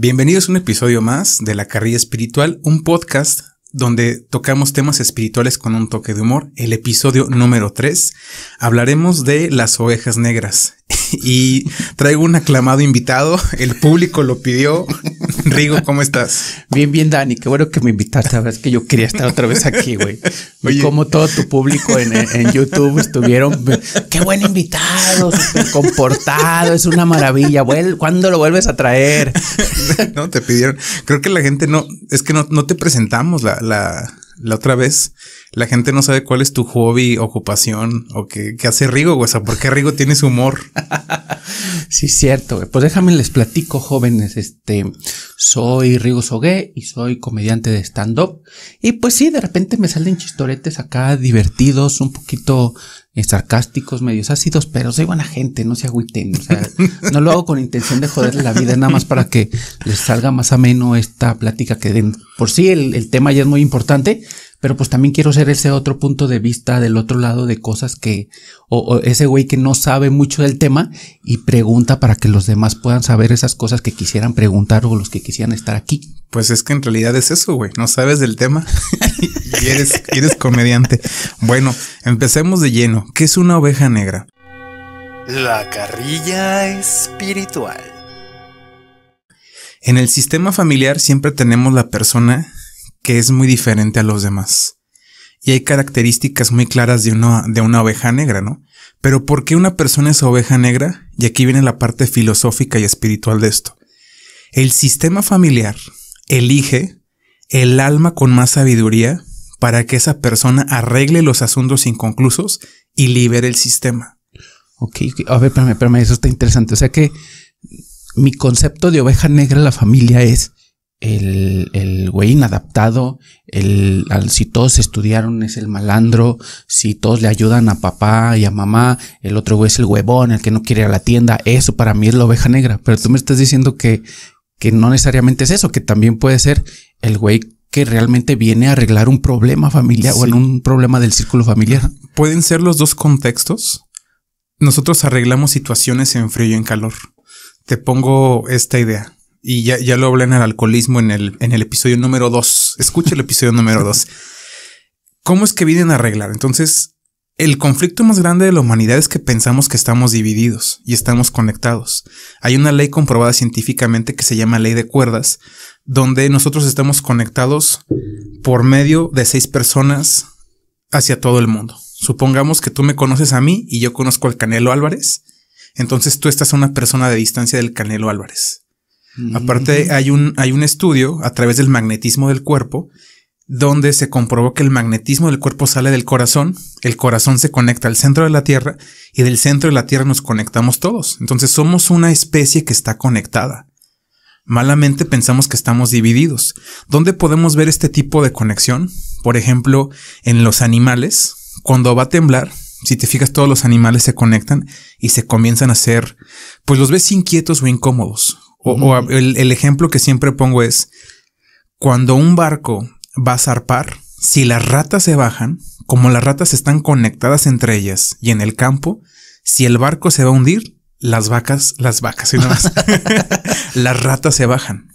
Bienvenidos a un episodio más de La Carrilla Espiritual, un podcast donde tocamos temas espirituales con un toque de humor. El episodio número 3 hablaremos de las ovejas negras. y traigo un aclamado invitado, el público lo pidió. Rigo, ¿cómo estás? Bien, bien, Dani, qué bueno que me invitaste. La verdad es que yo quería estar otra vez aquí, güey. Y como todo tu público en, en, YouTube estuvieron, qué buen invitado, súper comportado, es una maravilla. ¿Cuándo lo vuelves a traer? no, te pidieron. Creo que la gente no, es que no, no te presentamos la, la, la otra vez la gente no sabe cuál es tu hobby, ocupación o qué, hace Rigo. O sea, ¿por qué Rigo tiene su humor? sí, cierto. Pues déjame les platico, jóvenes. Este, soy Rigo Sogué y soy comediante de stand-up. Y pues sí, de repente me salen chistoretes acá divertidos, un poquito eh, sarcásticos, medios ácidos, pero soy buena gente, no se agüiten. O sea, no lo hago con intención de joderle la vida, nada más para que les salga más ameno esta plática que den. Por sí, el, el tema ya es muy importante pero pues también quiero ser ese otro punto de vista del otro lado de cosas que, o, ese güey que no sabe mucho del tema y pregunta para que los demás puedan saber esas cosas que quisieran preguntar o los que quisieran estar aquí. Pues es que en realidad es eso, güey, no sabes del tema y eres, eres comediante. Bueno, empecemos de lleno. ¿Qué es una oveja negra? La carrilla espiritual. En el sistema familiar siempre tenemos la persona que es muy diferente a los demás. Y hay características muy claras de una, de una oveja negra, ¿no? Pero ¿por qué una persona es oveja negra? Y aquí viene la parte filosófica y espiritual de esto. El sistema familiar elige el alma con más sabiduría para que esa persona arregle los asuntos inconclusos y libere el sistema. Ok, a ver, espérame, espérame, eso está interesante. O sea que mi concepto de oveja negra en la familia es el, el güey inadaptado, el, si todos estudiaron es el malandro, si todos le ayudan a papá y a mamá, el otro güey es el huevón, el que no quiere ir a la tienda, eso para mí es la oveja negra, pero tú me estás diciendo que, que no necesariamente es eso, que también puede ser el güey que realmente viene a arreglar un problema familiar o en un problema del círculo familiar. Pueden ser los dos contextos. Nosotros arreglamos situaciones en frío y en calor. Te pongo esta idea y ya, ya lo hablé en el alcoholismo en el, en el episodio número 2. Escucha el episodio número 2. ¿Cómo es que vienen a arreglar? Entonces, el conflicto más grande de la humanidad es que pensamos que estamos divididos y estamos conectados. Hay una ley comprobada científicamente que se llama ley de cuerdas, donde nosotros estamos conectados por medio de seis personas hacia todo el mundo. Supongamos que tú me conoces a mí y yo conozco al Canelo Álvarez. Entonces tú estás a una persona de distancia del Canelo Álvarez. Aparte, hay un, hay un estudio a través del magnetismo del cuerpo donde se comprobó que el magnetismo del cuerpo sale del corazón, el corazón se conecta al centro de la Tierra y del centro de la Tierra nos conectamos todos. Entonces somos una especie que está conectada. Malamente pensamos que estamos divididos. ¿Dónde podemos ver este tipo de conexión? Por ejemplo, en los animales, cuando va a temblar, si te fijas, todos los animales se conectan y se comienzan a hacer, pues los ves inquietos o incómodos. O, el, ejemplo que siempre pongo es, cuando un barco va a zarpar, si las ratas se bajan, como las ratas están conectadas entre ellas y en el campo, si el barco se va a hundir, las vacas, las vacas, y más, las ratas se bajan.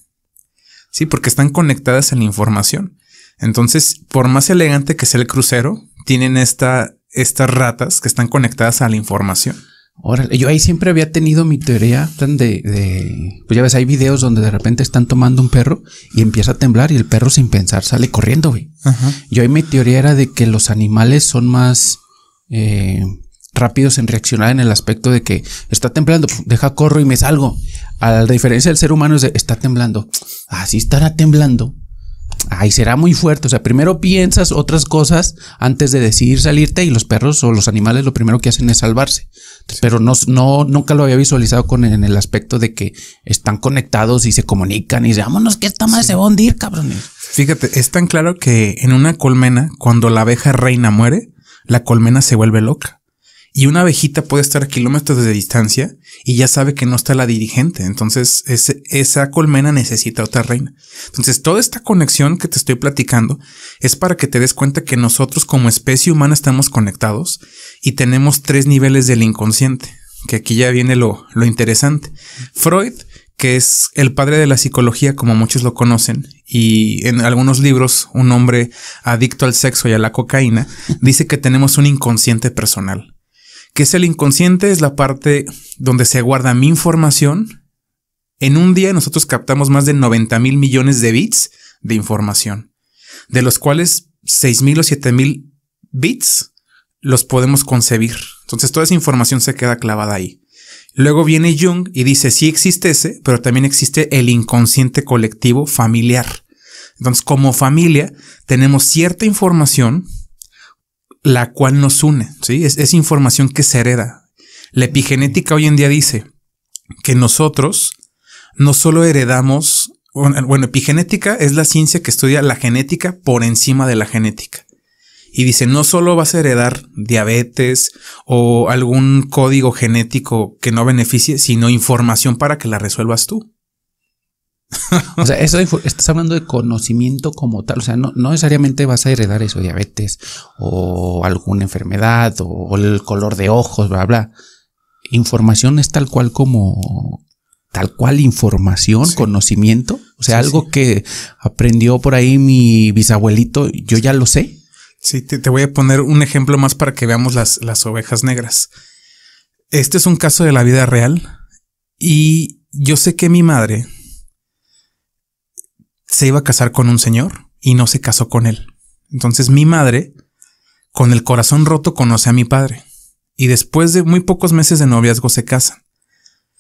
Sí, porque están conectadas en la información. Entonces, por más elegante que sea el crucero, tienen esta, estas ratas que están conectadas a la información. Órale, yo ahí siempre había tenido mi teoría de, de, pues ya ves, hay videos donde de repente están tomando un perro y empieza a temblar y el perro sin pensar sale corriendo, güey. Yo ahí mi teoría era de que los animales son más eh, rápidos en reaccionar en el aspecto de que está temblando, deja corro y me salgo. A la diferencia del ser humano es de está temblando. Así estará temblando ay, será muy fuerte. O sea, primero piensas otras cosas antes de decidir salirte y los perros o los animales lo primero que hacen es salvarse. Pero no, no, nunca lo había visualizado con en el aspecto de que están conectados y se comunican y dicen, vámonos que esta madre se va a hundir, cabrones. Fíjate, es tan claro que en una colmena, cuando la abeja reina muere, la colmena se vuelve loca. Y una abejita puede estar a kilómetros de distancia y ya sabe que no está la dirigente. Entonces, esa colmena necesita otra reina. Entonces, toda esta conexión que te estoy platicando es para que te des cuenta que nosotros como especie humana estamos conectados y tenemos tres niveles del inconsciente, que aquí ya viene lo, lo interesante. Freud que es el padre de la psicología, como muchos lo conocen, y en algunos libros, un hombre adicto al sexo y a la cocaína, dice que tenemos un inconsciente personal. Que es el inconsciente? Es la parte donde se guarda mi información. En un día nosotros captamos más de 90 mil millones de bits de información, de los cuales 6 mil o 7 mil bits los podemos concebir. Entonces toda esa información se queda clavada ahí. Luego viene Jung y dice, sí existe ese, pero también existe el inconsciente colectivo familiar. Entonces, como familia, tenemos cierta información la cual nos une, ¿sí? Es, información que se hereda. La epigenética hoy en día dice que nosotros no solo heredamos, bueno, epigenética es la ciencia que estudia la genética por encima de la genética. Y dice, no solo vas a heredar diabetes o algún código genético que no beneficie, sino información para que la resuelvas tú. o sea, eso estás hablando de conocimiento como tal. O sea, no, necesariamente vas a heredar eso, diabetes o alguna enfermedad o, el color de ojos, bla, bla. Información es tal cual como tal cual información, conocimiento. O sea, algo que aprendió por ahí mi bisabuelito, yo ya lo sé. Sí, te, voy a poner un ejemplo más para que veamos las, las ovejas negras. Este es un caso de la vida real y yo sé que mi madre se iba a casar con un señor y no se casó con él. Entonces mi madre, con el corazón roto, conoce a mi padre y después de muy pocos meses de noviazgo se casan.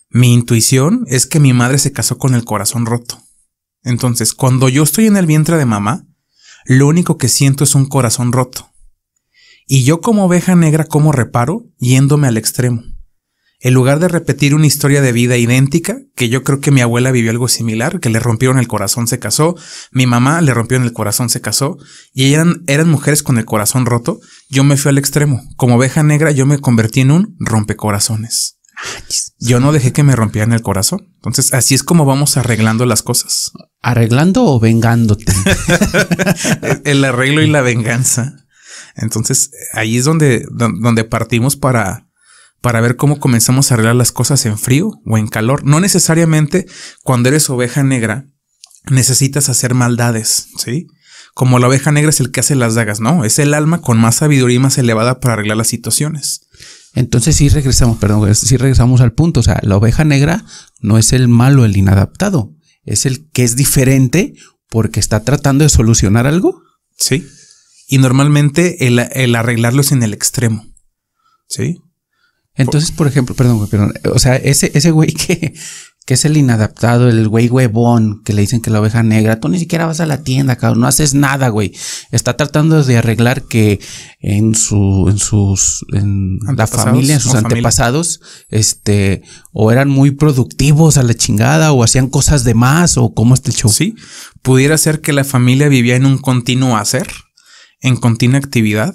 Mi intuición es que mi madre se casó con el corazón roto. Entonces, cuando yo estoy en el vientre de mamá, lo único que siento es un corazón roto. Y yo como oveja negra como reparo yéndome al extremo. En lugar de repetir una historia de vida idéntica, que yo creo que mi abuela vivió algo similar, que le rompieron el corazón, se casó, mi mamá le rompieron el corazón, se casó, y eran, eran mujeres con el corazón roto, yo me fui al extremo. Como oveja negra yo me convertí en un rompecorazones. Yo no dejé que me rompieran el corazón. Entonces, así es como vamos arreglando las cosas. ¿Arreglando o vengándote? el arreglo y la venganza. Entonces, ahí es donde, donde partimos para, para ver cómo comenzamos a arreglar las cosas en frío o en calor. No necesariamente cuando eres oveja negra necesitas hacer maldades, ¿sí? Como la oveja negra es el que hace las dagas, no, es el alma con más sabiduría y más elevada para arreglar las situaciones. Entonces sí regresamos, perdón, sí regresamos al punto. O sea, la oveja negra no es el malo, el inadaptado. Es el que es diferente porque está tratando de solucionar algo. Sí. Y normalmente el, arreglarlo es en el extremo. Sí. Entonces, por ejemplo, perdón, perdón. O sea, ese, ese güey que, que es el inadaptado, el güey huevón, que le dicen que la oveja negra, tú ni siquiera vas a la tienda, cabrón, no haces nada, güey. Está tratando de arreglar que en su, en sus, en la familia, en sus antepasados, este, o eran muy productivos a la chingada, o hacían cosas de más, o cómo está el show. Sí, pudiera ser que la familia vivía en un continuo hacer, en continua actividad,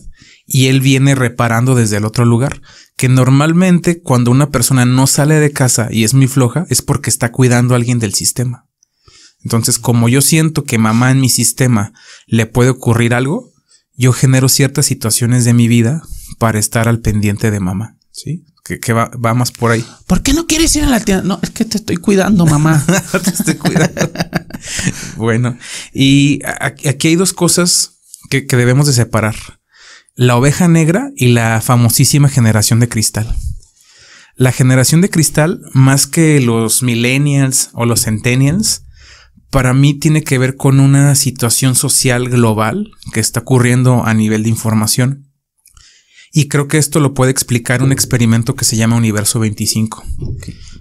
y él viene reparando desde el otro lugar que normalmente cuando una persona no sale de casa y es muy floja es porque está cuidando a alguien del sistema. Entonces, como yo siento que mamá en mi sistema le puede ocurrir algo, yo genero ciertas situaciones de mi vida para estar al pendiente de mamá. Sí, que, va, más por ahí. ¿Por qué no quieres ir a la tienda? No, es que te estoy cuidando, mamá. te estoy cuidando. bueno, y aquí hay dos cosas que, que debemos de separar la oveja negra y la famosísima generación de cristal. La generación de cristal, más que los millennials o los centennials, para mí tiene que ver con una situación social global que está ocurriendo a nivel de información. Y creo que esto lo puede explicar un experimento que se llama Universo 25.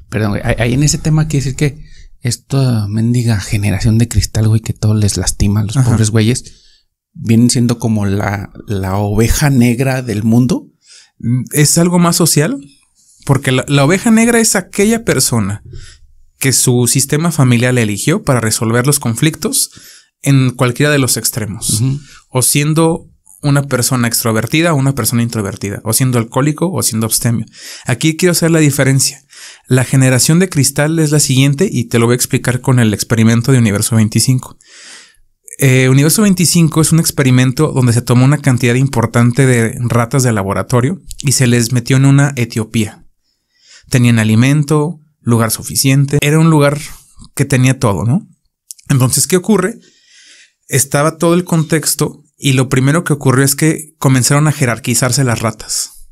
Perdón, ahí en ese tema quiere decir que esta mendiga generación de cristal, güey, que todo les lastima a los pobres güeyes vienen siendo como la, la oveja negra del mundo. Es algo más social, porque la, oveja negra es aquella persona que su sistema familiar le eligió para resolver los conflictos en cualquiera de los extremos, o siendo una persona extrovertida o una persona introvertida, o siendo alcohólico o siendo abstemio. Aquí quiero hacer la diferencia. La generación de cristal es la siguiente y te lo voy a explicar con el experimento de Universo 25. Eh, Universo 25 es un experimento donde se tomó una cantidad importante de ratas de laboratorio y se les metió en una Etiopía. Tenían alimento, lugar suficiente. Era un lugar que tenía todo, ¿no? Entonces, ¿qué ocurre? Estaba todo el contexto y lo primero que ocurrió es que comenzaron a jerarquizarse las ratas,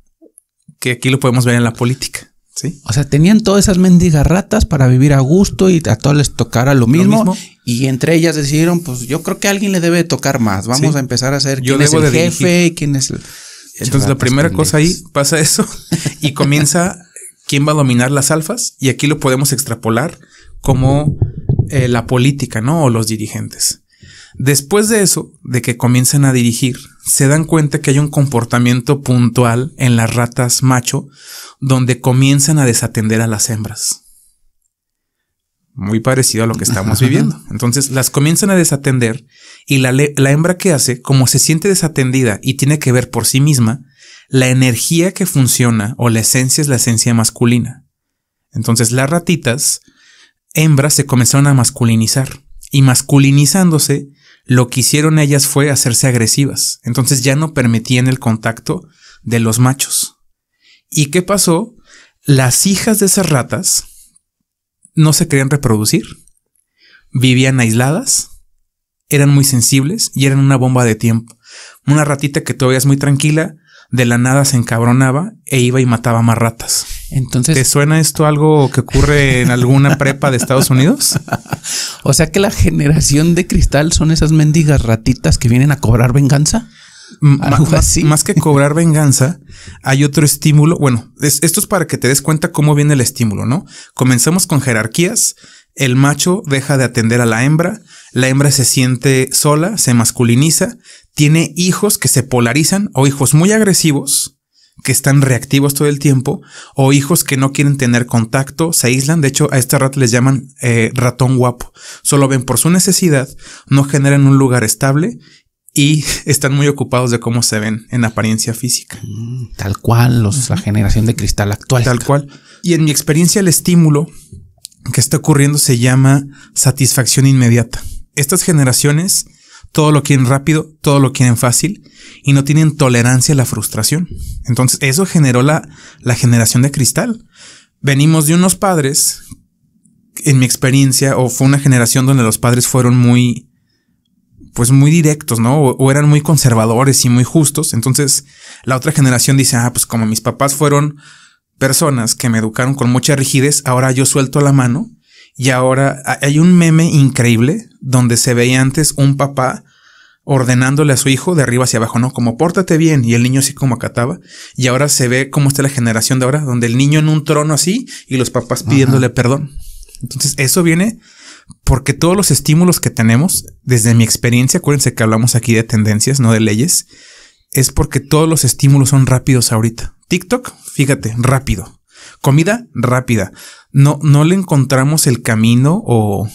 que aquí lo podemos ver en la política. ¿Sí? O sea, tenían todas esas mendigas ratas para vivir a gusto y a todas les tocara lo mismo, Y entre ellas decidieron, pues yo creo que a alguien le debe tocar más. Vamos a empezar a hacer quién es el jefe y quién es el. Entonces, la primera cosa ahí pasa eso y comienza quién va a dominar las alfas. Y aquí lo podemos extrapolar como eh, la política, ¿no? O los dirigentes. Después de eso, de que comienzan a dirigir, se dan cuenta que hay un comportamiento puntual en las ratas macho donde comienzan a desatender a las hembras. Muy parecido a lo que estamos viviendo. Entonces las comienzan a desatender y la, la hembra que hace, como se siente desatendida y tiene que ver por sí misma, la energía que funciona o la esencia es la esencia masculina. Entonces las ratitas hembras se comenzaron a masculinizar y masculinizándose lo que hicieron ellas fue hacerse agresivas. Entonces ya no permitían el contacto de los machos. ¿Y qué pasó? Las hijas de esas ratas no se querían reproducir, vivían aisladas, eran muy sensibles y eran una bomba de tiempo. Una ratita que todavía es muy tranquila, de la nada se encabronaba e iba y mataba más ratas. Entonces, ¿te suena esto algo que ocurre en alguna prepa de Estados Unidos? o sea que la generación de cristal son esas mendigas ratitas que vienen a cobrar venganza. Más, más, que cobrar venganza, hay otro estímulo. Bueno, esto es para que te des cuenta cómo viene el estímulo, ¿no? Comenzamos con jerarquías. El macho deja de atender a la hembra, la hembra se siente sola, se masculiniza, tiene hijos que se polarizan o hijos muy agresivos que están reactivos todo el tiempo o hijos que no quieren tener contacto, se aíslan. De hecho, a este rato les llaman eh, ratón guapo. Solo ven por su necesidad, no generan un lugar estable y están muy ocupados de cómo se ven en apariencia física. Mm, tal cual, los, la generación de cristal actual. Tal cual. Y en mi experiencia, el estímulo que está ocurriendo se llama satisfacción inmediata. Estas generaciones todo lo quieren rápido, todo lo quieren fácil y no tienen tolerancia a la frustración. Entonces eso generó la, la generación de cristal. Venimos de unos padres, en mi experiencia, o fue una generación donde los padres fueron muy, pues muy directos, ¿no? O, eran muy conservadores y muy justos. Entonces la otra generación dice, ah, pues como mis papás fueron personas que me educaron con mucha rigidez, ahora yo suelto la mano y ahora hay un meme increíble donde se veía antes un papá ordenándole a su hijo de arriba hacia abajo, ¿no? Como pórtate bien y el niño así como acataba. Y ahora se ve cómo está la generación de ahora, donde el niño en un trono así y los papás pidiéndole perdón. Entonces eso viene porque todos los estímulos que tenemos, desde mi experiencia, acuérdense que hablamos aquí de tendencias, no de leyes, es porque todos los estímulos son rápidos ahorita. TikTok, fíjate, rápido. Comida rápida. No, no le encontramos el camino o.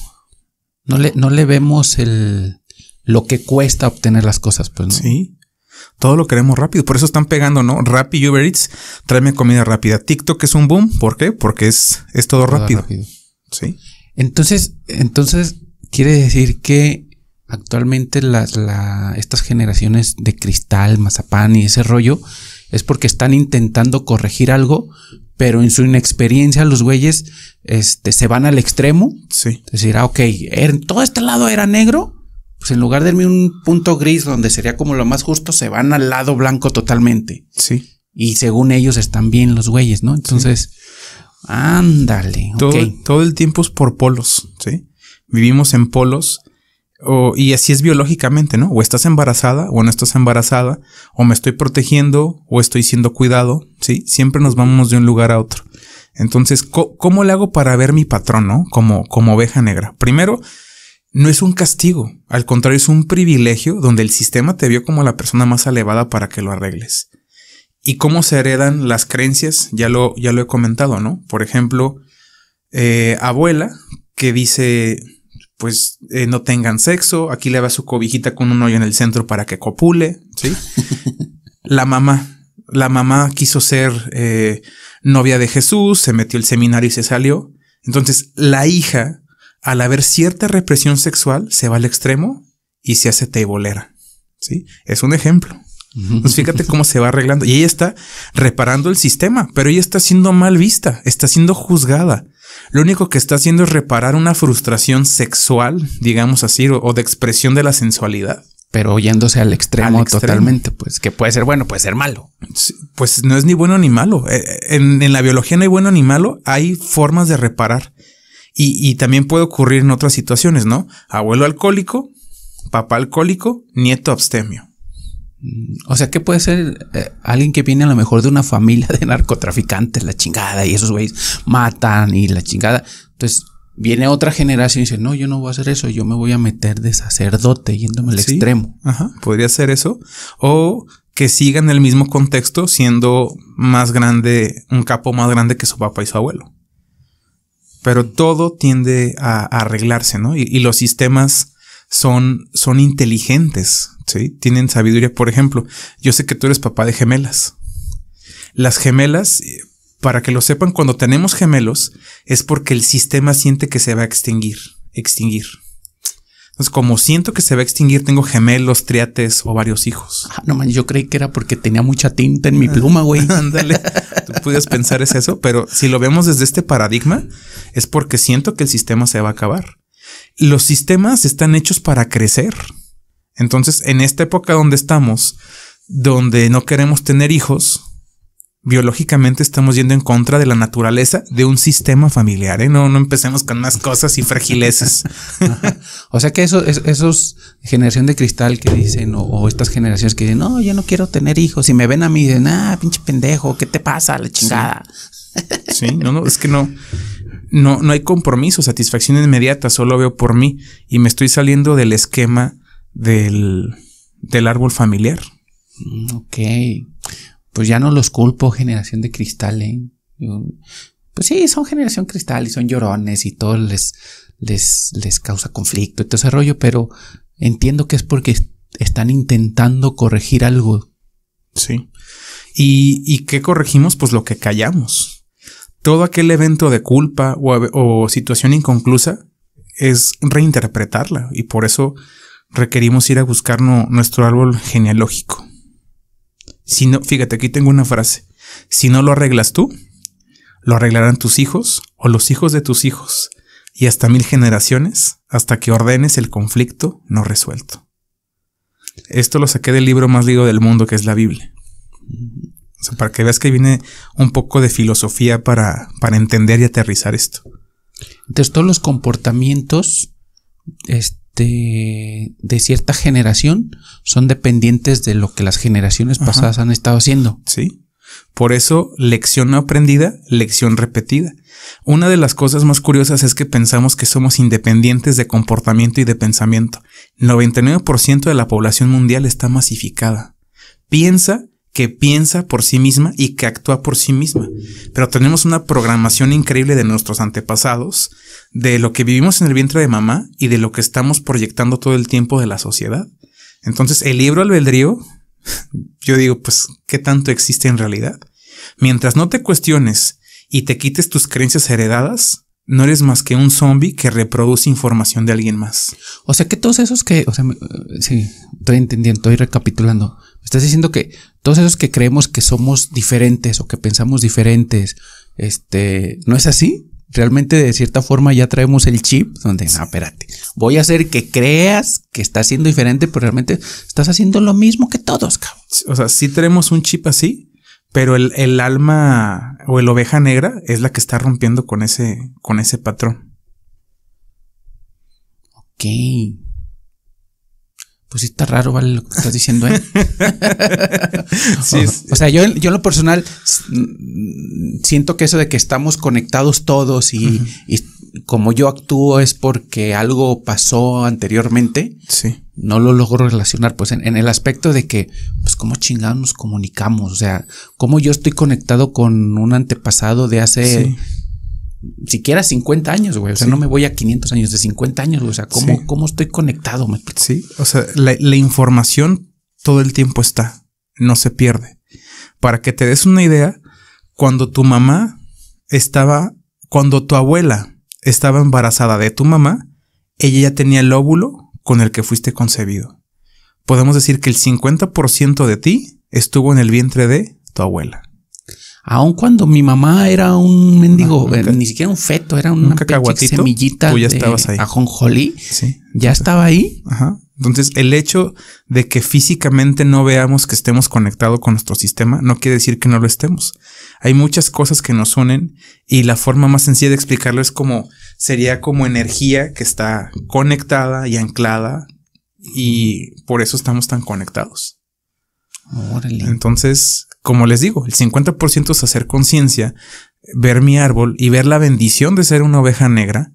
No le, no le vemos el lo que cuesta obtener las cosas, pues Sí. Todo lo queremos rápido. Por eso están pegando, ¿no? Rappi Uber Eats, tráeme comida rápida. TikTok es un boom. ¿Por qué? Porque es, es todo, rápido. Sí. Entonces, entonces, quiere decir que actualmente las, la, estas generaciones de cristal, mazapán y ese rollo es porque están intentando corregir algo, pero en su inexperiencia los güeyes este, se van al extremo. Sí. Es decir, ah, ok, en todo este lado era negro, pues en lugar de irme un punto gris donde sería como lo más justo, se van al lado blanco totalmente. Sí. Y según ellos están bien los güeyes, ¿no? Entonces, ándale. Todo, todo el tiempo es por polos, ¿sí? Vivimos en polos y así es biológicamente, ¿no? O estás embarazada o no estás embarazada, o me estoy protegiendo o estoy siendo cuidado, ¿sí? Siempre nos vamos de un lugar a otro. Entonces, ¿cómo, le hago para ver mi patrón, ¿no? Como, como oveja negra. Primero, no es un castigo, al contrario, es un privilegio donde el sistema te vio como la persona más elevada para que lo arregles. ¿Y cómo se heredan las creencias? Ya lo, ya lo he comentado, ¿no? Por ejemplo, eh, abuela que dice, pues eh, no tengan sexo, aquí le va su cobijita con un hoyo en el centro para que copule, ¿sí? la mamá, la mamá quiso ser eh, novia de Jesús, se metió el seminario y se salió. Entonces, la hija, al haber cierta represión sexual, se va al extremo y se hace teibolera, ¿sí? Es un ejemplo. Pues fíjate cómo se va arreglando. Y ella está reparando el sistema, pero ella está siendo mal vista, está siendo juzgada. Lo único que está haciendo es reparar una frustración sexual, digamos así, o, o de expresión de la sensualidad. Pero yéndose al extremo, Al extremo. totalmente, pues que puede ser bueno, puede ser malo. Sí, Pues no es ni bueno ni malo. Eh, En, en la biología no hay bueno ni malo, hay formas de reparar. Y, y también puede ocurrir en otras situaciones, ¿no? Abuelo alcohólico, papá alcohólico, nieto abstemio. O sea, que puede ser eh, alguien que viene a lo mejor de una familia de narcotraficantes, la chingada, y esos güeyes matan y la chingada. Entonces viene otra generación y dice, no, yo no voy a hacer eso, yo me voy a meter de sacerdote yéndome al Sí. extremo. Ajá, podría ser eso. O que sigan el mismo contexto siendo más grande, un capo más grande que su papá y su abuelo. Pero todo tiende a, a arreglarse, ¿no? Y, y los sistemas son, son inteligentes, ¿sí? Tienen sabiduría. Por ejemplo, yo sé que tú eres papá de gemelas. Las gemelas, eh, para que lo sepan, cuando tenemos gemelos es porque el sistema siente que se va a extinguir, extinguir. Entonces, como siento que se va a extinguir, tengo gemelos, triates o varios hijos. Ah, no man, yo creí que era porque tenía mucha tinta en mi pluma, güey. Ándale, tú puedes pensar es eso, pero si lo vemos desde este paradigma, es porque siento que el sistema se va a acabar. Los sistemas están hechos para crecer. Entonces, en esta época donde estamos, donde no queremos tener hijos, biológicamente estamos yendo en contra de la naturaleza de un sistema familiar. ¿eh? No, no empecemos con más cosas y fragileces. O sea que eso, es- esos generación de cristal que dicen, o, o estas generaciones que dicen, no, yo no quiero tener hijos. Y me ven a mí y dicen, ah, pinche pendejo, ¿qué te pasa? La chingada. Sí, no, no, es que no, no, no hay compromiso, satisfacción inmediata, solo veo por mí y me estoy saliendo del esquema del, del árbol familiar. Mm, Ok. Pues ya no los culpo, generación de cristal, ¿eh? Pues sí, son generación cristal y son llorones y todo les, les, les causa conflicto y todo ese rollo, pero entiendo que es porque est- están intentando corregir algo. Sí. ¿Y, y qué corregimos? Pues lo que callamos. Todo aquel evento de culpa o, situación inconclusa es reinterpretarla y por eso requerimos ir a buscar nuestro árbol genealógico. Si no, fíjate, aquí tengo una frase. Si no lo arreglas tú, lo arreglarán tus hijos o los hijos de tus hijos y hasta mil generaciones hasta que ordenes el conflicto no resuelto. Esto lo saqué del libro más leído del mundo que es la Biblia. O sea, para que veas que viene un poco de filosofía para, para entender y aterrizar esto. Entonces, todos los comportamientos este, de cierta generación son dependientes de lo que las generaciones Ajá. pasadas han estado haciendo. ¿Sí? Por eso, lección no aprendida, lección repetida. Una de las cosas más curiosas es que pensamos que somos independientes de comportamiento y de pensamiento. 99% de la población mundial está masificada. Piensa que piensa por sí misma y que actúa por sí misma. Pero tenemos una programación increíble de nuestros antepasados, de lo que vivimos en el vientre de mamá y de lo que estamos proyectando todo el tiempo de la sociedad. Entonces, el libro albedrío yo digo, pues, ¿qué tanto existe en realidad? Mientras no te cuestiones y te quites tus creencias heredadas, no eres más que un zombie que reproduce información de alguien más. O sea que todos esos que, o sea, eh, sí, estoy entendiendo, estoy recapitulando. Estás diciendo que todos esos que creemos que somos diferentes o que pensamos diferentes, este, ¿no es así? Realmente de cierta forma ya traemos el chip donde, no, espérate, voy a hacer que creas que estás siendo diferente, pero realmente estás haciendo lo mismo que todos, cabrón. O sea, sí tenemos un chip así, pero el, el alma o el oveja negra es la que está rompiendo con ese, con ese patrón. Ok. Pues sí está raro, ¿vale? Lo que estás diciendo, ¿eh? Sí, O sea, yo, en- yo en lo personal mm, siento que eso de que estamos conectados todos y, y como yo actúo es porque algo pasó anteriormente, sí. no lo logro relacionar, pues en, en el aspecto de que, pues cómo chingados nos comunicamos, o sea, cómo yo estoy conectado con un antepasado de hace Sí. Siquiera 50 años, güey, o sea, Sí. no me voy a 500 años, de 50 años, güey, o sea, cómo, Sí. cómo estoy conectado, me? Sí, o sea, la, la información todo el tiempo está, no se pierde. Para que te des una idea, cuando tu mamá estaba, cuando tu abuela estaba embarazada de tu mamá, ella ya tenía el óvulo con el que fuiste concebido. Podemos decir que el 50% de ti estuvo en el vientre de tu abuela. Aun cuando mi mamá era un mendigo, eh, ni siquiera un feto, era una semillita tú ya estabas ahí. ajonjolí. Sí. Ya estaba ahí. Ajá. Entonces, el hecho de que físicamente no veamos que estemos conectados con nuestro sistema no quiere decir que no lo estemos. Hay muchas cosas que nos unen y la forma más sencilla de explicarlo es como sería como energía que está conectada y anclada y por eso estamos tan conectados. Entonces, como les digo, el 50% es hacer conciencia, ver mi árbol y ver la bendición de ser una oveja negra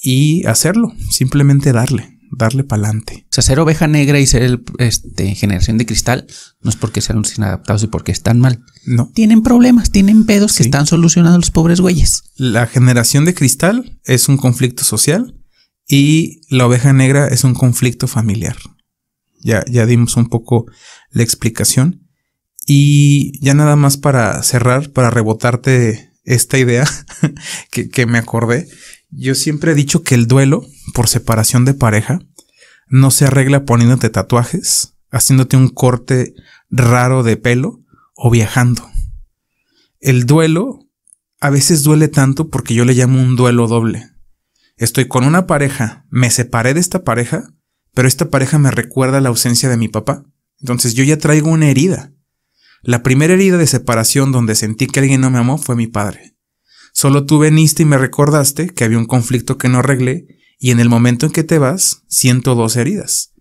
y hacerlo, simplemente darle, darle para adelante. O sea, ser oveja negra y ser este, generación de cristal no es porque sean inadaptados y porque están mal. No. Tienen problemas, tienen pedos que están solucionando los pobres güeyes. La generación de cristal es un conflicto social y la oveja negra es un conflicto familiar. Ya, ya dimos un poco la explicación. Y ya nada más para cerrar, para rebotarte esta idea que, me acordé. Yo siempre he dicho que el duelo por separación de pareja no se arregla poniéndote tatuajes, haciéndote un corte raro de pelo o viajando. El duelo a veces duele tanto porque yo le llamo un duelo doble. Estoy con una pareja, me separé de esta pareja pero esta pareja me recuerda la ausencia de mi papá. Entonces yo ya traigo una herida. La primera herida de separación donde sentí que alguien no me amó fue mi padre. Solo tú veniste y me recordaste que había un conflicto que no arreglé y en el momento en que te vas siento dos heridas.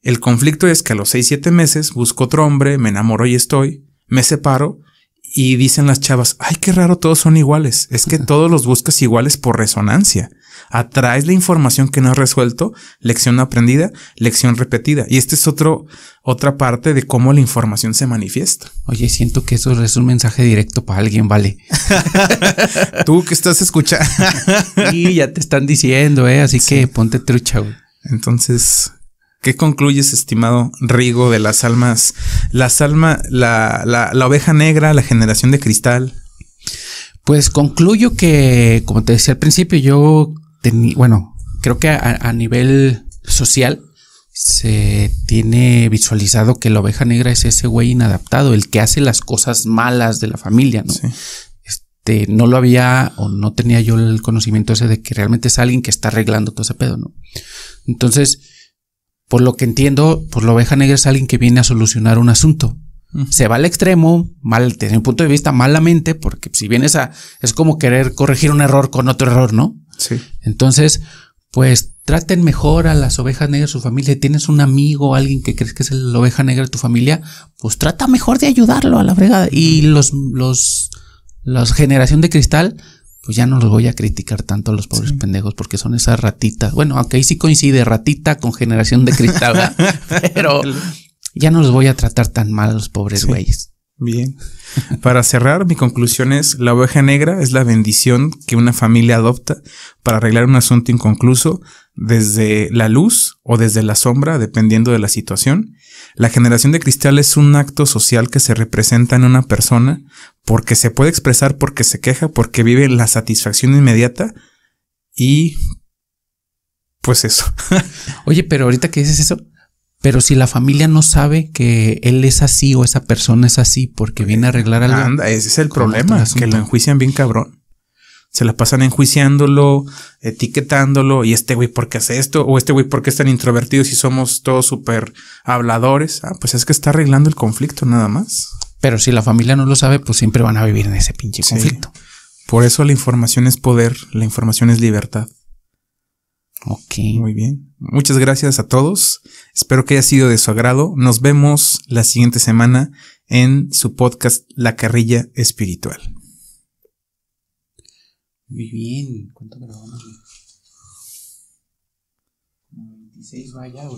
El conflicto es que a los 6-7 meses busco otro hombre, me enamoro y estoy, me separo y dicen las chavas, ay, qué raro, todos son iguales. Es que todos los buscas iguales por resonancia atraes la información que no has resuelto, lección aprendida, lección repetida. Y esta es otro, otra parte de cómo la información se manifiesta. Oye, siento que eso es un mensaje directo para alguien, vale. Tú que estás escuchando. y ya te están diciendo, eh, así que ponte trucha. Entonces, ¿Qué concluyes, estimado Rigo, de las almas, las almas, la, la, la, oveja negra, la generación de cristal? Pues concluyo que, como te decía al principio, yo bueno, creo que a, nivel social se tiene visualizado que la oveja negra es ese güey inadaptado, el que hace las cosas malas de la familia, ¿no? Este, no lo había o no tenía yo el conocimiento ese de que realmente es alguien que está arreglando todo ese pedo, ¿no? Entonces, por lo que entiendo, por la oveja negra es alguien que viene a solucionar un asunto. Se va al extremo, mal, desde mi punto de vista, malamente, porque si vienes a, es como querer corregir un error con otro error, ¿no? Sí. Entonces, pues traten mejor a las ovejas negras de su familia. Tienes un amigo, alguien que crees que es la oveja negra de tu familia, pues trata mejor de ayudarlo a la fregada. Y los, los, la generación de cristal, pues ya no los voy a criticar tanto a los pobres pendejos porque son esas ratitas. Bueno, aunque ahí sí coincide ratita con generación de cristal, pero ya no los voy a tratar tan mal a los pobres güeyes. Bien. Para cerrar, mi conclusión es, la oveja negra es la bendición que una familia adopta para arreglar un asunto inconcluso desde la luz o desde la sombra, dependiendo de la situación. La generación de cristal es un acto social que se representa en una persona porque se puede expresar porque se queja, porque vive la satisfacción inmediata y pues eso. Oye, pero ahorita que dices eso, pero si la familia no sabe que él es así o esa persona es así porque viene a arreglar algo. Anda, ese es el problema, que lo enjuician bien cabrón. Se la pasan enjuiciándolo, etiquetándolo, y este güey, ¿por qué hace esto? O este güey, ¿por qué es tan introvertido si somos todos súper habladores? Ah, pues es que está arreglando el conflicto nada más. Pero si la familia no lo sabe, pues siempre van a vivir en ese pinche conflicto. Por eso la información es poder, la información es libertad. Ok. Muy bien. Muchas gracias a todos. Espero que haya sido de su agrado. Nos vemos la siguiente semana en su podcast La Carrilla Espiritual. Muy bien. ¿Cuánto grabamos? 26 vaya.